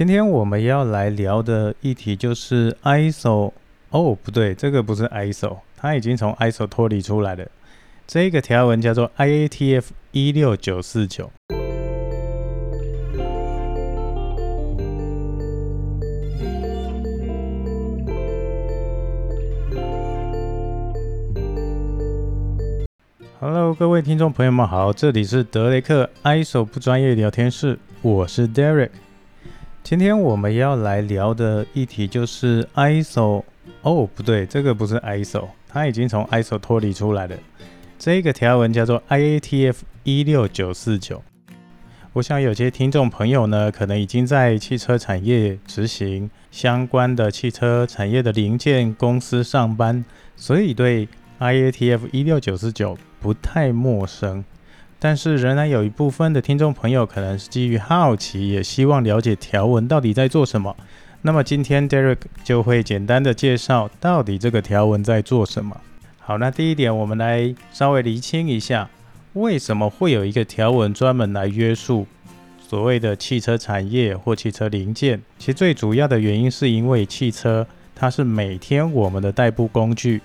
今天我们要来聊的议题就是 ISO。哦，不对，这个不是 ISO，它已经从 ISO 脱离出来了。这个条文叫做 IATF 一六九四九。Hello，各位听众朋友们好，这里是德雷克 ISO 不专业聊天室，我是 Derek。今天我们要来聊的议题就是 ISO。哦，不对，这个不是 ISO，它已经从 ISO 脱离出来了。这个条文叫做 IATF 一六九四九。我想有些听众朋友呢，可能已经在汽车产业执行相关的汽车产业的零件公司上班，所以对 IATF 一六九四九。不太陌生，但是仍然有一部分的听众朋友可能是基于好奇，也希望了解条文到底在做什么。那么今天 Derek 就会简单的介绍到底这个条文在做什么。好，那第一点，我们来稍微厘清一下，为什么会有一个条文专门来约束所谓的汽车产业或汽车零件？其实最主要的原因是因为汽车它是每天我们的代步工具。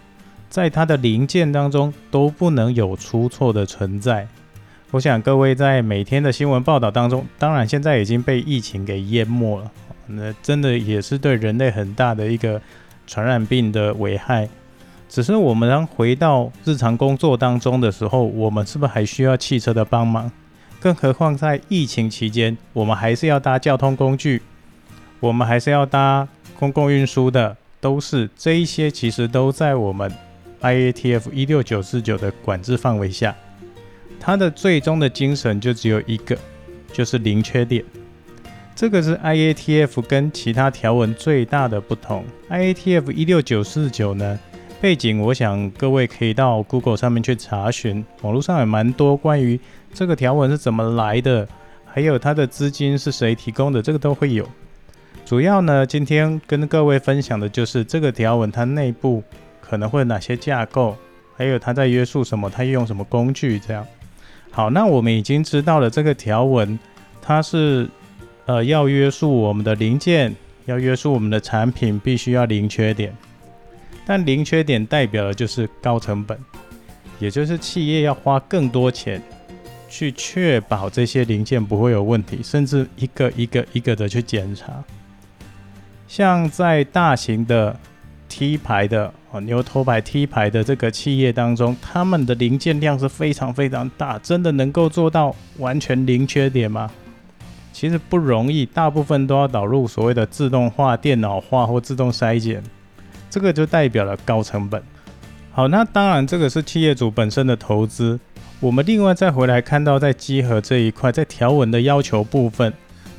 在它的零件当中都不能有出错的存在。我想各位在每天的新闻报道当中，当然现在已经被疫情给淹没了，那真的也是对人类很大的一个传染病的危害。只是我们当回到日常工作当中的时候，我们是不是还需要汽车的帮忙？更何况在疫情期间，我们还是要搭交通工具，我们还是要搭公共运输的，都是这一些其实都在我们。IATF 一六九四九的管制范围下，它的最终的精神就只有一个，就是零缺点。这个是 IATF 跟其他条文最大的不同。IATF 一六九四九呢，背景我想各位可以到 Google 上面去查询，网络上有蛮多关于这个条文是怎么来的，还有它的资金是谁提供的，这个都会有。主要呢，今天跟各位分享的就是这个条文它内部。可能会有哪些架构，还有它在约束什么，它用什么工具？这样好，那我们已经知道了这个条文，它是呃要约束我们的零件，要约束我们的产品，必须要零缺点。但零缺点代表的就是高成本，也就是企业要花更多钱去确保这些零件不会有问题，甚至一个一个一个的去检查。像在大型的 T 牌的哦。牛头牌 T 牌的这个企业当中，他们的零件量是非常非常大，真的能够做到完全零缺点吗？其实不容易，大部分都要导入所谓的自动化、电脑化或自动筛检，这个就代表了高成本。好，那当然这个是企业主本身的投资。我们另外再回来看到，在集合这一块，在条文的要求部分，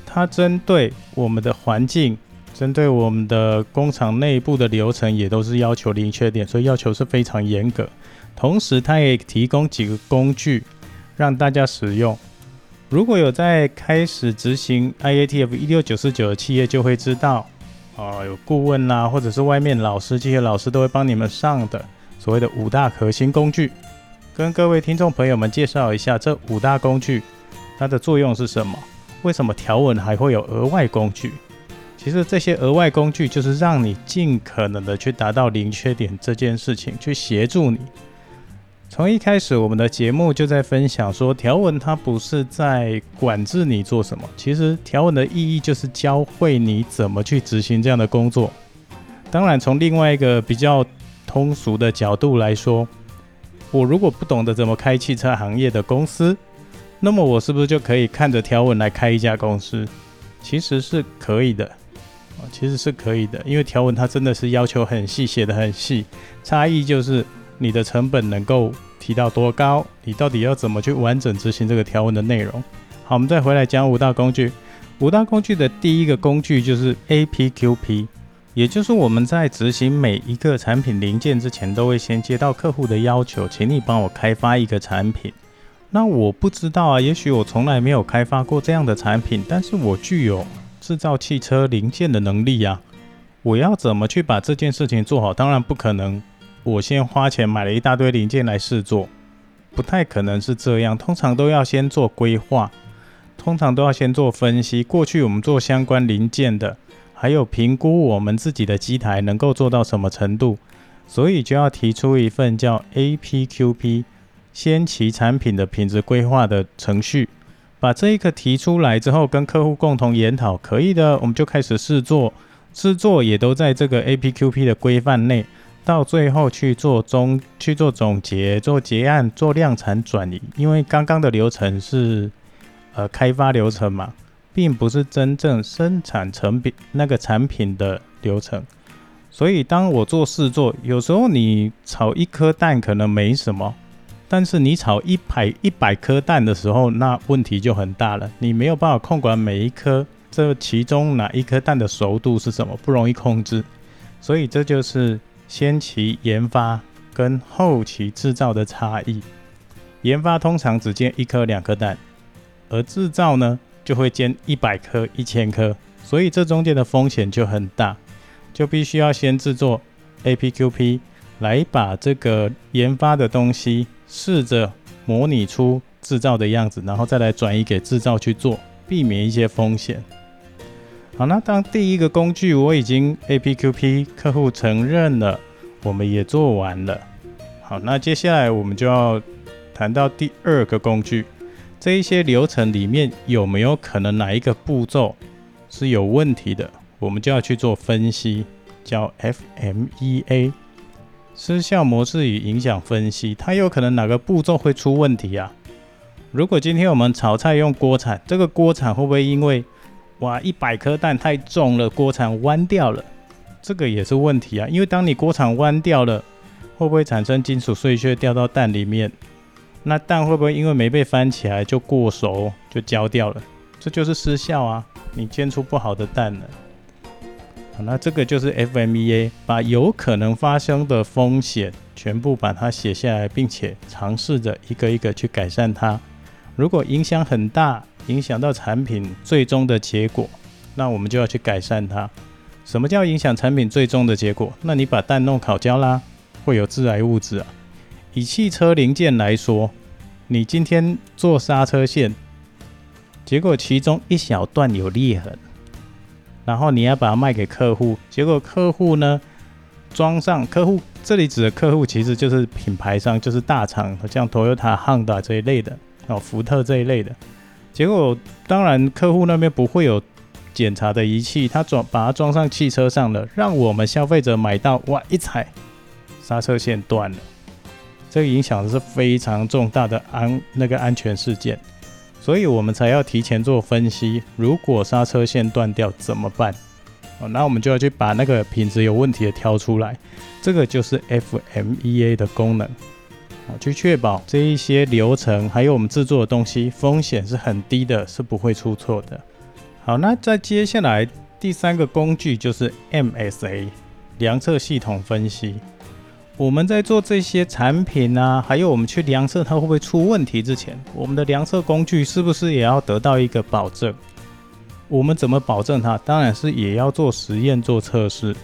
它针对我们的环境。针对我们的工厂内部的流程，也都是要求零缺点，所以要求是非常严格。同时，它也提供几个工具让大家使用。如果有在开始执行 IATF 一六九四九的企业，就会知道，啊，有顾问啦，或者是外面老师，这些老师都会帮你们上的所谓的五大核心工具。跟各位听众朋友们介绍一下，这五大工具它的作用是什么？为什么条文还会有额外工具？其实这些额外工具就是让你尽可能的去达到零缺点这件事情，去协助你。从一开始，我们的节目就在分享说，条文它不是在管制你做什么，其实条文的意义就是教会你怎么去执行这样的工作。当然，从另外一个比较通俗的角度来说，我如果不懂得怎么开汽车行业的公司，那么我是不是就可以看着条文来开一家公司？其实是可以的。其实是可以的，因为条文它真的是要求很细，写的很细。差异就是你的成本能够提到多高，你到底要怎么去完整执行这个条文的内容。好，我们再回来讲五大工具。五大工具的第一个工具就是 APQP，也就是我们在执行每一个产品零件之前，都会先接到客户的要求，请你帮我开发一个产品。那我不知道啊，也许我从来没有开发过这样的产品，但是我具有。制造汽车零件的能力呀，我要怎么去把这件事情做好？当然不可能，我先花钱买了一大堆零件来试做，不太可能是这样。通常都要先做规划，通常都要先做分析。过去我们做相关零件的，还有评估我们自己的机台能够做到什么程度，所以就要提出一份叫 APQP 先期产品的品质规划的程序。把这一个提出来之后，跟客户共同研讨，可以的，我们就开始试做。试做也都在这个 APQP 的规范内。到最后去做中去做总结、做结案、做量产转移，因为刚刚的流程是呃开发流程嘛，并不是真正生产成品那个产品的流程。所以当我做试做，有时候你炒一颗蛋可能没什么，但是你炒一百一百颗蛋的时候，那问题就很大了。你没有办法控管每一颗这其中哪一颗蛋的熟度是什么，不容易控制。所以这就是。先期研发跟后期制造的差异，研发通常只煎一颗两颗蛋，而制造呢就会煎一百颗一千颗，所以这中间的风险就很大，就必须要先制作 APQP 来把这个研发的东西试着模拟出制造的样子，然后再来转移给制造去做，避免一些风险。好，那当第一个工具我已经 APQP 客户承认了，我们也做完了。好，那接下来我们就要谈到第二个工具，这一些流程里面有没有可能哪一个步骤是有问题的，我们就要去做分析，叫 FMEA 失效模式与影响分析，它有可能哪个步骤会出问题啊？如果今天我们炒菜用锅铲，这个锅铲会不会因为哇，一百颗蛋太重了，锅铲弯掉了，这个也是问题啊。因为当你锅铲弯掉了，会不会产生金属碎屑掉到蛋里面？那蛋会不会因为没被翻起来就过熟就焦掉了？这就是失效啊，你煎出不好的蛋了。那这个就是 FMEA，把有可能发生的风险全部把它写下来，并且尝试着一个一个去改善它。如果影响很大。影响到产品最终的结果，那我们就要去改善它。什么叫影响产品最终的结果？那你把蛋弄烤焦啦，会有致癌物质啊。以汽车零件来说，你今天做刹车线，结果其中一小段有裂痕，然后你要把它卖给客户，结果客户呢装上客户，这里指的客户其实就是品牌商，就是大厂，像 Toyota、Honda 这一类的，哦，福特这一类的。结果当然，客户那边不会有检查的仪器，他装把它装上汽车上了，让我们消费者买到，哇，一踩刹车线断了，这个影响的是非常重大的安那个安全事件，所以我们才要提前做分析，如果刹车线断掉怎么办？哦，那我们就要去把那个品质有问题的挑出来，这个就是 FMEA 的功能。好，去确保这一些流程，还有我们制作的东西风险是很低的，是不会出错的。好，那在接下来第三个工具就是 MSA 量测系统分析。我们在做这些产品啊，还有我们去量测它会不会出问题之前，我们的量测工具是不是也要得到一个保证？我们怎么保证它？当然是也要做实验做测试。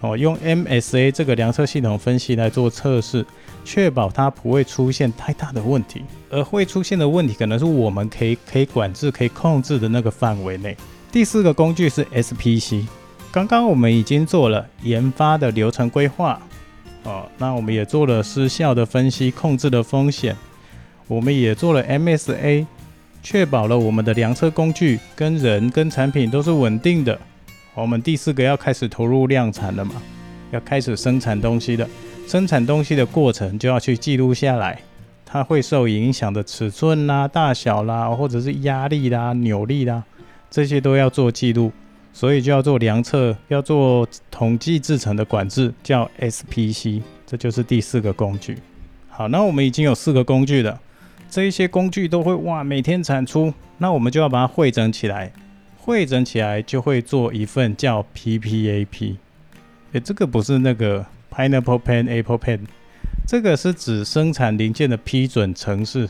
哦，用 MSA 这个量测系统分析来做测试。确保它不会出现太大的问题，而会出现的问题可能是我们可以可以管制、可以控制的那个范围内。第四个工具是 SPC，刚刚我们已经做了研发的流程规划，哦，那我们也做了失效的分析、控制的风险，我们也做了 MSA，确保了我们的量测工具跟人跟产品都是稳定的。我们第四个要开始投入量产了嘛？要开始生产东西的。生产东西的过程就要去记录下来，它会受影响的尺寸啦、大小啦，或者是压力啦、扭力啦，这些都要做记录，所以就要做量测，要做统计制成的管制，叫 SPC，这就是第四个工具。好，那我们已经有四个工具了，这一些工具都会哇每天产出，那我们就要把它汇整起来，汇整起来就会做一份叫 PPAP。诶，这个不是那个。Pineapple Pen, Apple Pen，这个是指生产零件的批准程式，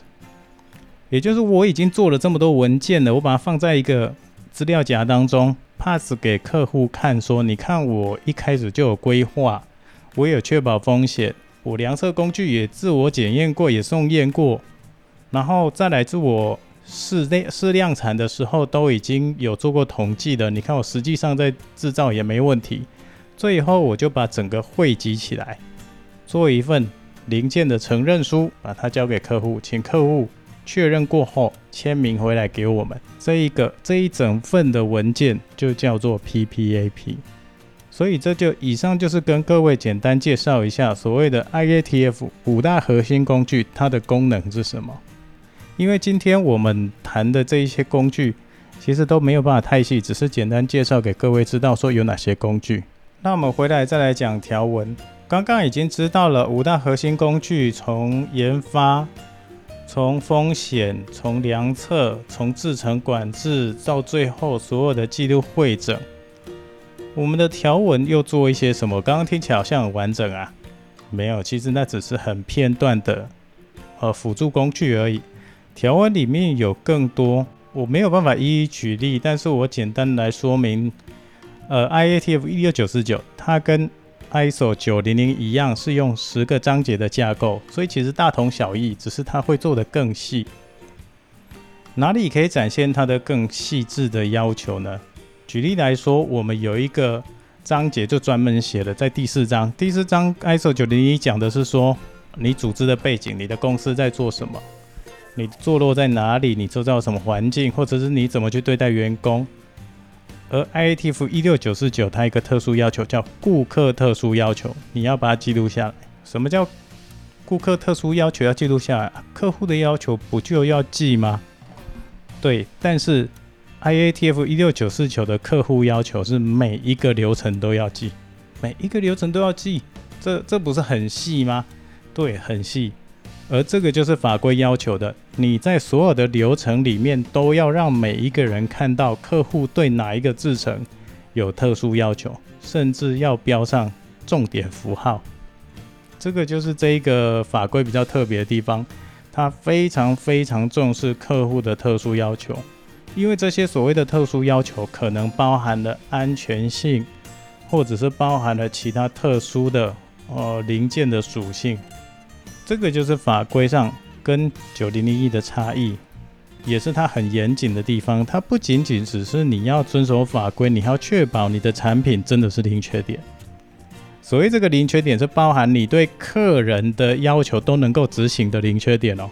也就是我已经做了这么多文件了，我把它放在一个资料夹当中，pass 给客户看，说你看我一开始就有规划，我有确保风险，我量测工具也自我检验过，也送验过，然后再来自我试量试量产的时候都已经有做过统计的。你看我实际上在制造也没问题。最后我就把整个汇集起来，做一份零件的承认书，把它交给客户，请客户确认过后签名回来给我们。这一个这一整份的文件就叫做 PPAP。所以这就以上就是跟各位简单介绍一下所谓的 IATF 五大核心工具它的功能是什么。因为今天我们谈的这一些工具其实都没有办法太细，只是简单介绍给各位知道说有哪些工具。那我们回来再来讲条文。刚刚已经知道了五大核心工具，从研发、从风险、从量测、从制成管制，到最后所有的记录会诊。我们的条文又做一些什么？刚刚听起来好像很完整啊，没有，其实那只是很片段的呃辅助工具而已。条文里面有更多，我没有办法一一举例，但是我简单来说明。呃，IATF 一六九四九，它跟 ISO 九零零一样，是用十个章节的架构，所以其实大同小异，只是它会做得更细。哪里可以展现它的更细致的要求呢？举例来说，我们有一个章节就专门写了，在第四章，第四章 ISO 九零零一讲的是说，你组织的背景，你的公司在做什么，你坐落在哪里，你周遭什么环境，或者是你怎么去对待员工。而 IATF 一六九四九，它一个特殊要求叫顾客特殊要求，你要把它记录下来。什么叫顾客特殊要求要记录下来？客户的要求不就要记吗？对，但是 IATF 一六九四九的客户要求是每一个流程都要记，每一个流程都要记，这这不是很细吗？对，很细。而这个就是法规要求的，你在所有的流程里面都要让每一个人看到客户对哪一个制成有特殊要求，甚至要标上重点符号。这个就是这一个法规比较特别的地方，它非常非常重视客户的特殊要求，因为这些所谓的特殊要求可能包含了安全性，或者是包含了其他特殊的呃零件的属性。这个就是法规上跟九零零一的差异，也是它很严谨的地方。它不仅仅只是你要遵守法规，你要确保你的产品真的是零缺点。所谓这个零缺点，是包含你对客人的要求都能够执行的零缺点哦，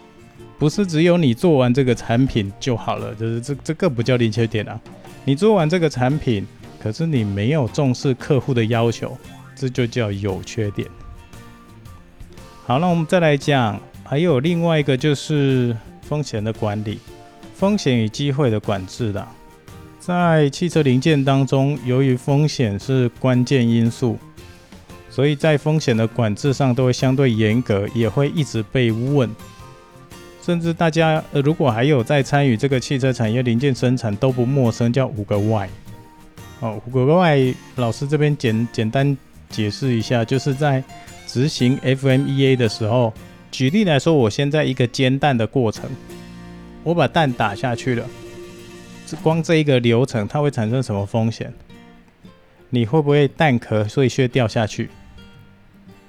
不是只有你做完这个产品就好了，就是这这个不叫零缺点啊。你做完这个产品，可是你没有重视客户的要求，这就叫有缺点。好，那我们再来讲，还有另外一个就是风险的管理，风险与机会的管制的。在汽车零件当中，由于风险是关键因素，所以在风险的管制上都会相对严格，也会一直被问。甚至大家呃，如果还有在参与这个汽车产业零件生产，都不陌生，叫五个 Y。哦，五个 Y，老师这边简简单解释一下，就是在执行 FMEA 的时候，举例来说，我现在一个煎蛋的过程，我把蛋打下去了，光这一个流程，它会产生什么风险？你会不会蛋壳碎屑掉下去？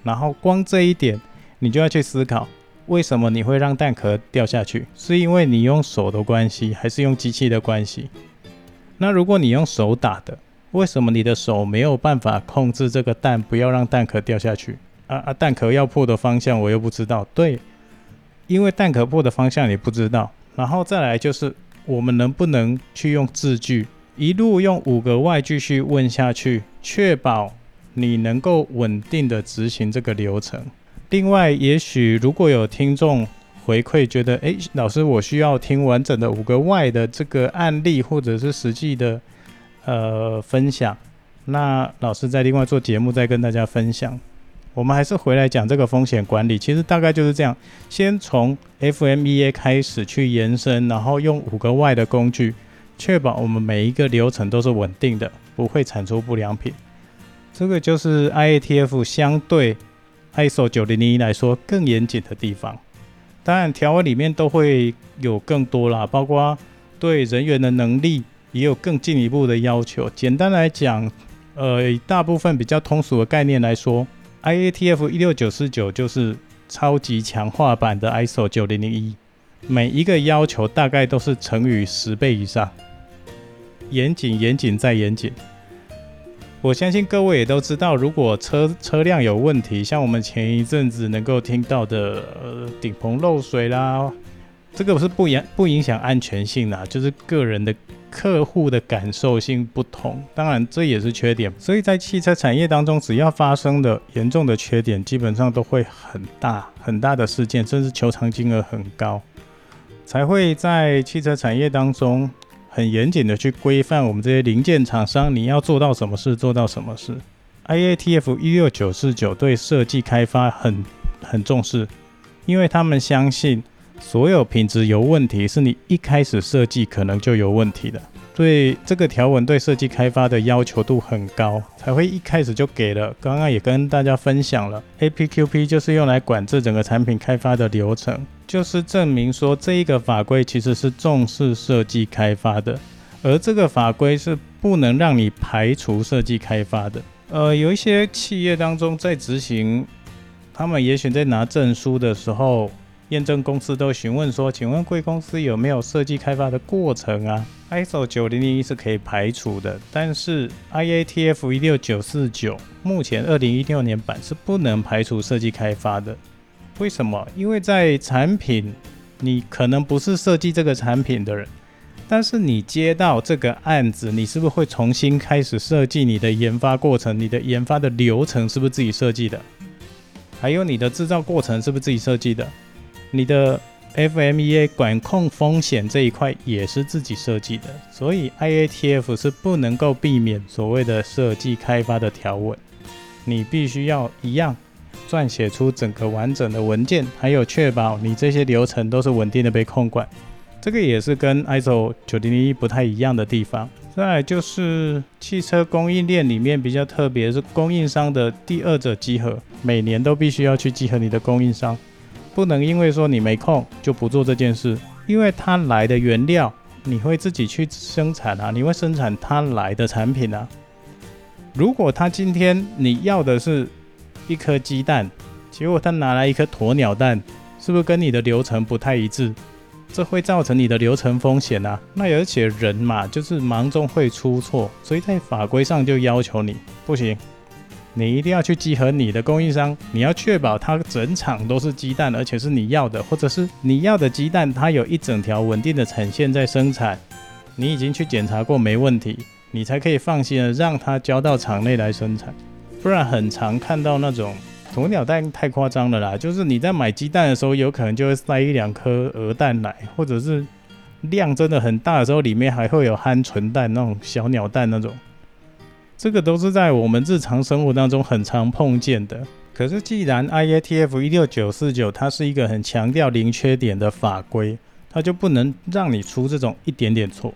然后光这一点，你就要去思考，为什么你会让蛋壳掉下去？是因为你用手的关系，还是用机器的关系？那如果你用手打的，为什么你的手没有办法控制这个蛋，不要让蛋壳掉下去？啊啊！蛋壳要破的方向我又不知道，对，因为蛋壳破的方向你不知道。然后再来就是我们能不能去用字句，一路用五个外继续问下去，确保你能够稳定的执行这个流程。另外，也许如果有听众回馈觉得，诶，老师我需要听完整的五个外的这个案例或者是实际的呃分享，那老师再另外做节目再跟大家分享。我们还是回来讲这个风险管理，其实大概就是这样：先从 FMEA 开始去延伸，然后用五个 Y 的工具，确保我们每一个流程都是稳定的，不会产出不良品。这个就是 IATF 相对 ISO 九零零一来说更严谨的地方。当然，条文里面都会有更多啦，包括对人员的能力也有更进一步的要求。简单来讲，呃，大部分比较通俗的概念来说。IATF 一六九四九就是超级强化版的 ISO 九零零一，每一个要求大概都是乘以十倍以上，严谨、严谨再严谨。我相信各位也都知道，如果车车辆有问题，像我们前一阵子能够听到的，呃，顶棚漏水啦，这个不是不影不影响安全性的，就是个人的客户的感受性不同，当然这也是缺点。所以在汽车产业当中，只要发生的严重的缺点，基本上都会很大很大的事件，甚至求偿金额很高，才会在汽车产业当中。很严谨的去规范我们这些零件厂商，你要做到什么事，做到什么事。IATF 一六九四九对设计开发很很重视，因为他们相信所有品质有问题是你一开始设计可能就有问题的。对这个条文对设计开发的要求度很高，才会一开始就给了。刚刚也跟大家分享了，APQP 就是用来管制整个产品开发的流程，就是证明说这一个法规其实是重视设计开发的，而这个法规是不能让你排除设计开发的。呃，有一些企业当中在执行，他们也许在拿证书的时候。验证公司都询问说：“请问贵公司有没有设计开发的过程啊？”ISO 九零零一是可以排除的，但是 IATF 一六九四九目前二零一六年版是不能排除设计开发的。为什么？因为在产品，你可能不是设计这个产品的人，但是你接到这个案子，你是不是会重新开始设计你的研发过程？你的研发的流程是不是自己设计的？还有你的制造过程是不是自己设计的？你的 FMEA 管控风险这一块也是自己设计的，所以 IATF 是不能够避免所谓的设计开发的条文，你必须要一样撰写出整个完整的文件，还有确保你这些流程都是稳定的被控管，这个也是跟 ISO 9001不太一样的地方。再就是汽车供应链里面比较特别，是供应商的第二者集合，每年都必须要去集合你的供应商。不能因为说你没空就不做这件事，因为他来的原料你会自己去生产啊，你会生产他来的产品啊。如果他今天你要的是一颗鸡蛋，结果他拿来一颗鸵鸟蛋，是不是跟你的流程不太一致？这会造成你的流程风险啊。那而且人嘛，就是忙中会出错，所以在法规上就要求你不行。你一定要去集合你的供应商，你要确保它整场都是鸡蛋，而且是你要的，或者是你要的鸡蛋，它有一整条稳定的产线在生产，你已经去检查过没问题，你才可以放心的让它交到厂内来生产。不然很常看到那种鸵鸟蛋太夸张了啦，就是你在买鸡蛋的时候，有可能就会塞一两颗鹅蛋来，或者是量真的很大的时候，里面还会有鹌鹑蛋那种小鸟蛋那种。这个都是在我们日常生活当中很常碰见的。可是，既然 IATF 一六九四九它是一个很强调零缺点的法规，它就不能让你出这种一点点错。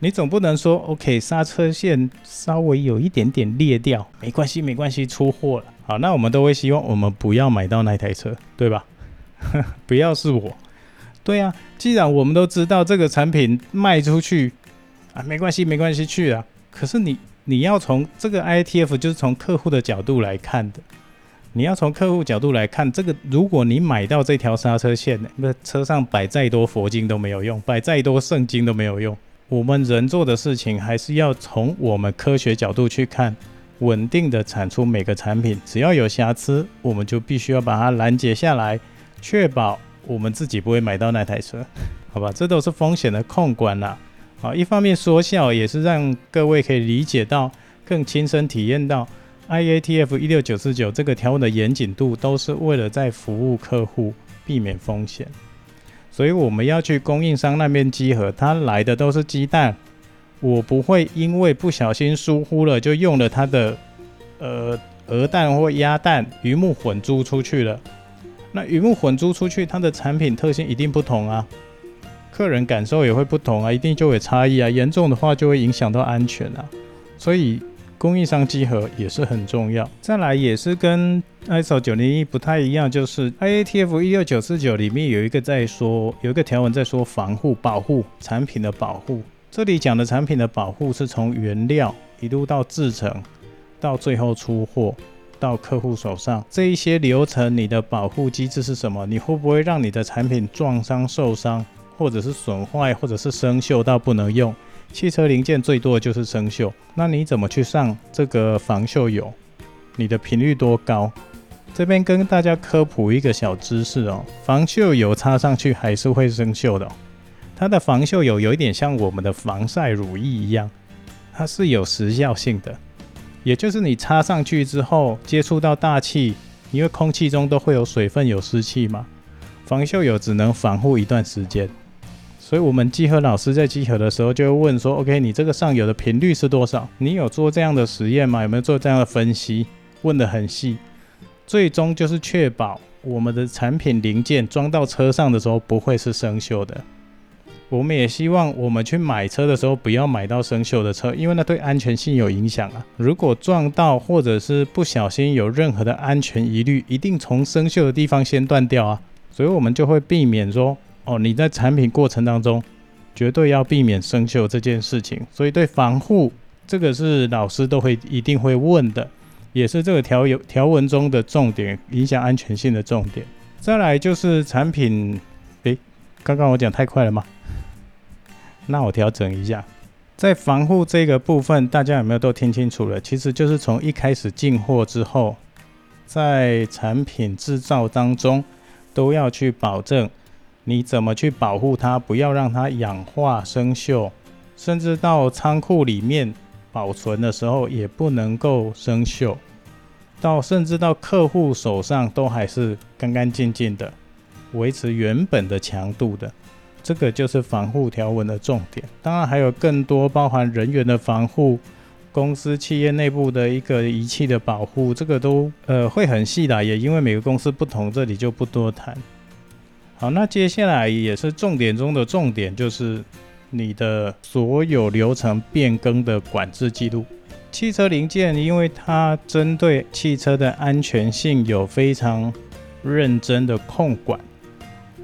你总不能说 OK 刹车线稍微有一点点裂掉，没关系，没关系，出货了。好，那我们都会希望我们不要买到那台车，对吧？不要是我。对啊，既然我们都知道这个产品卖出去啊，没关系，没关系，去啊。可是你。你要从这个 ITF 就是从客户的角度来看的，你要从客户角度来看这个，如果你买到这条刹车线，那车上摆再多佛经都没有用，摆再多圣经都没有用。我们人做的事情还是要从我们科学角度去看，稳定的产出每个产品，只要有瑕疵，我们就必须要把它拦截下来，确保我们自己不会买到那台车，好吧？这都是风险的控管啦。一方面说笑，也是让各位可以理解到，更亲身体验到 IATF 一六九四九这个条文的严谨度，都是为了在服务客户，避免风险。所以我们要去供应商那边集合，他来的都是鸡蛋，我不会因为不小心疏忽了，就用了他的呃鹅蛋或鸭蛋，鱼目混珠出去了。那鱼目混珠出去，它的产品特性一定不同啊。客人感受也会不同啊，一定就会差异啊，严重的话就会影响到安全啊，所以供应商集合也是很重要。再来也是跟 ISO 九零一不太一样，就是 IATF 一六九四九里面有一个在说，有一个条文在说防护保护产品的保护。这里讲的产品的保护是从原料一路到制成，到最后出货，到客户手上，这一些流程你的保护机制是什么？你会不会让你的产品撞伤、受伤，或者是损坏，或者是生锈到不能用？汽车零件最多的就是生锈，那你怎么去上这个防锈油？你的频率多高？这边跟大家科普一个小知识哦，防锈油擦上去还是会生锈的。它的防锈油有一点像我们的防晒乳液一样，它是有时效性的，也就是你擦上去之后接触到大气，因为空气中都会有水分、有湿气嘛，防锈油只能防护一段时间。所以，我们集合老师在集合的时候就会问说：“OK，你这个上游的频率是多少？你有做这样的实验吗？有没有做这样的分析？问得很细。”最终就是确保我们的产品零件装到车上的时候不会是生锈的。我们也希望我们去买车的时候不要买到生锈的车，因为那对安全性有影响啊。如果撞到或者是不小心有任何的安全疑虑，一定从生锈的地方先断掉啊。所以我们就会避免说，哦，你在产品过程当中绝对要避免生锈这件事情。所以对防护这个是老师都会一定会问的。也是这个条有条文中的重点，影响安全性的重点。再来就是产品，诶，刚刚我讲太快了吗？那我调整一下，在防护这个部分，大家有没有都听清楚了？其实就是从一开始进货之后，在产品制造当中，都要去保证你怎么去保护它，不要让它氧化生锈，甚至到仓库里面。保存的时候也不能够生锈，到甚至到客户手上都还是干干净净的，维持原本的强度的，这个就是防护条文的重点。当然还有更多包含人员的防护、公司企业内部的一个仪器的保护，这个都呃会很细的，也因为每个公司不同，这里就不多谈。好，那接下来也是重点中的重点，就是。你的所有流程变更的管制记录，汽车零件，因为它针对汽车的安全性有非常认真的控管，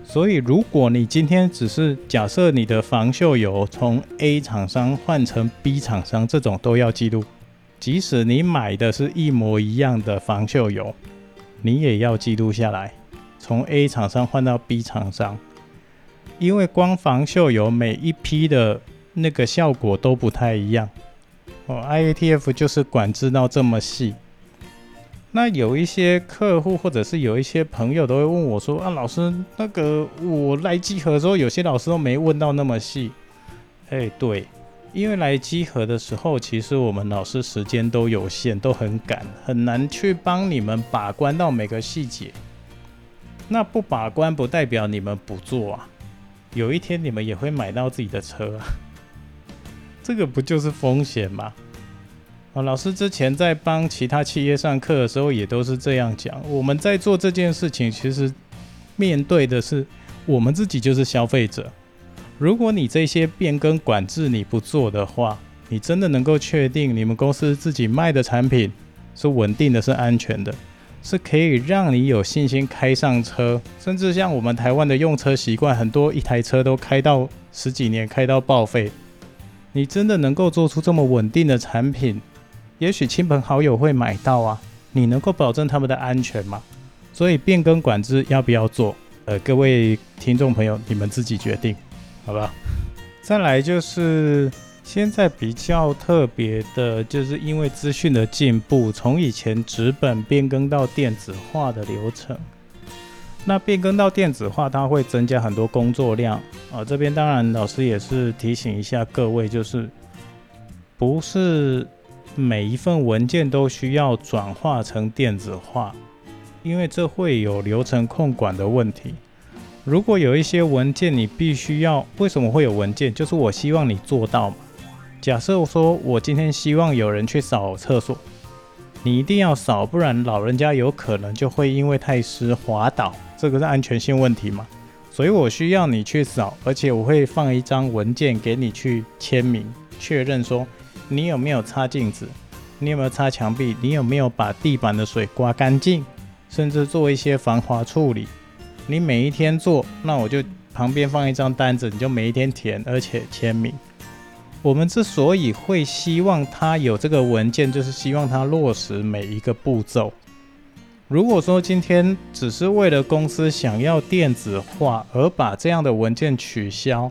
所以如果你今天只是假设你的防锈油从 A 厂商换成 B 厂商，这种都要记录，即使你买的是一模一样的防锈油，你也要记录下来，从 A 厂商换到 B 厂商。因为光防锈油每一批的那个效果都不太一样哦，IATF 就是管制到这么细。那有一些客户或者是有一些朋友都会问我说：“啊，老师，那个我来集合的时候，有些老师都没问到那么细。”哎，对，因为来集合的时候，其实我们老师时间都有限，都很赶，很难去帮你们把关到每个细节。那不把关不代表你们不做啊。有一天你们也会买到自己的车，这个不就是风险吗？啊，老师之前在帮其他企业上课的时候也都是这样讲。我们在做这件事情，其实面对的是我们自己就是消费者。如果你这些变更管制你不做的话，你真的能够确定你们公司自己卖的产品是稳定的、是安全的？是可以让你有信心开上车，甚至像我们台湾的用车习惯，很多一台车都开到十几年，开到报废。你真的能够做出这么稳定的产品，也许亲朋好友会买到啊。你能够保证他们的安全吗？所以变更管制要不要做？呃，各位听众朋友，你们自己决定，好吧？再来就是。现在比较特别的，就是因为资讯的进步，从以前纸本变更到电子化的流程。那变更到电子化，它会增加很多工作量啊。这边当然老师也是提醒一下各位，就是不是每一份文件都需要转化成电子化，因为这会有流程控管的问题。如果有一些文件你必须要，为什么会有文件？就是我希望你做到嘛。假设说，我今天希望有人去扫厕所，你一定要扫，不然老人家有可能就会因为太湿滑倒，这个是安全性问题嘛？所以我需要你去扫，而且我会放一张文件给你去签名，确认说你有没有擦镜子，你有没有擦墙壁，你有没有把地板的水刮干净，甚至做一些防滑处理。你每一天做，那我就旁边放一张单子，你就每一天填，而且签名。我们之所以会希望它有这个文件，就是希望它落实每一个步骤。如果说今天只是为了公司想要电子化而把这样的文件取消，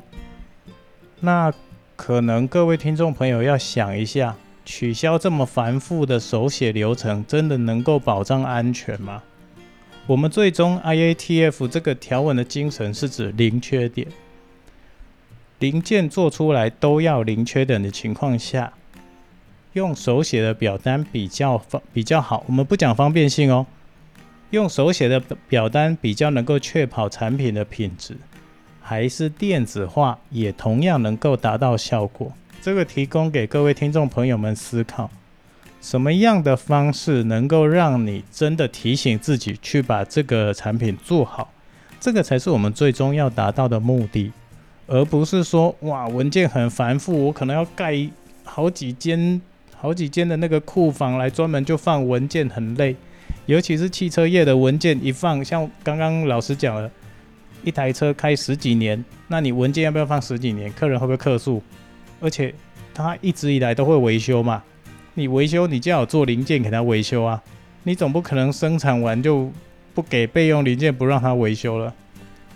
那可能各位听众朋友要想一下，取消这么繁复的手写流程，真的能够保障安全吗？我们最终 IATF 这个条文的精神是指零缺点。零件做出来都要零缺点的情况下，用手写的表单比较方比较好。我们不讲方便性哦，用手写的表单比较能够确保产品的品质，还是电子化也同样能够达到效果。这个提供给各位听众朋友们思考，什么样的方式能够让你真的提醒自己去把这个产品做好，这个才是我们最终要达到的目的。而不是说哇文件很繁复，我可能要盖好几间好几间的那个库房来专门就放文件，很累。尤其是汽车业的文件一放，像刚刚老师讲了，一台车开十几年，那你文件要不要放十几年？客人会不会客诉？而且他一直以来都会维修嘛，你维修你就要做零件给他维修啊，你总不可能生产完就不给备用零件不让他维修了，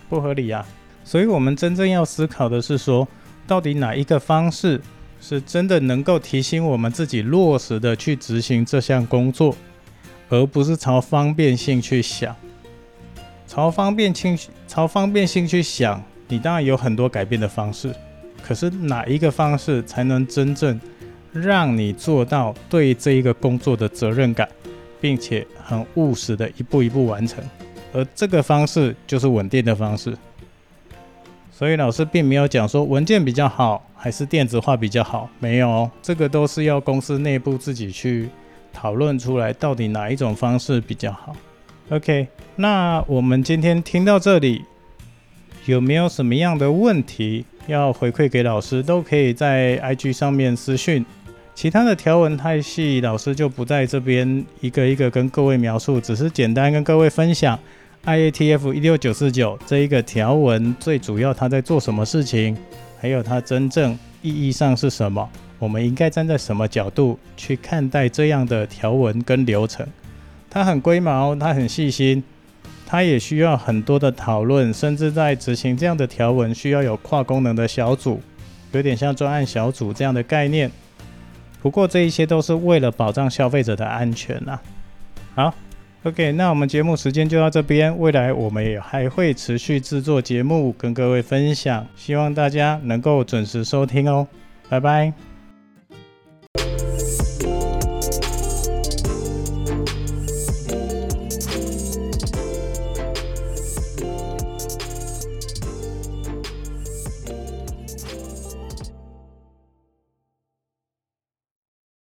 不合理啊。所以，我们真正要思考的是说，到底哪一个方式是真的能够提醒我们自己落实的去执行这项工作，而不是朝方便性去想。朝方便性、朝方便性去想，你当然有很多改变的方式。可是，哪一个方式才能真正让你做到对这一个工作的责任感，并且很务实的一步一步完成？而这个方式就是稳定的方式。所以老师并没有讲说文件比较好还是电子化比较好，没有，这个都是要公司内部自己去讨论出来，到底哪一种方式比较好。OK，那我们今天听到这里，有没有什么样的问题要回馈给老师，都可以在 IG 上面私讯。其他的条文太细，老师就不在这边一个一个跟各位描述，只是简单跟各位分享。IATF 一六九四九这一个条文最主要它在做什么事情，还有它真正意义上是什么？我们应该站在什么角度去看待这样的条文跟流程？它很龟毛，它很细心，它也需要很多的讨论，甚至在执行这样的条文需要有跨功能的小组，有点像专案小组这样的概念。不过这一些都是为了保障消费者的安全啊。好。OK，那我们节目时间就到这边。未来我们也还会持续制作节目跟各位分享，希望大家能够准时收听哦。拜拜。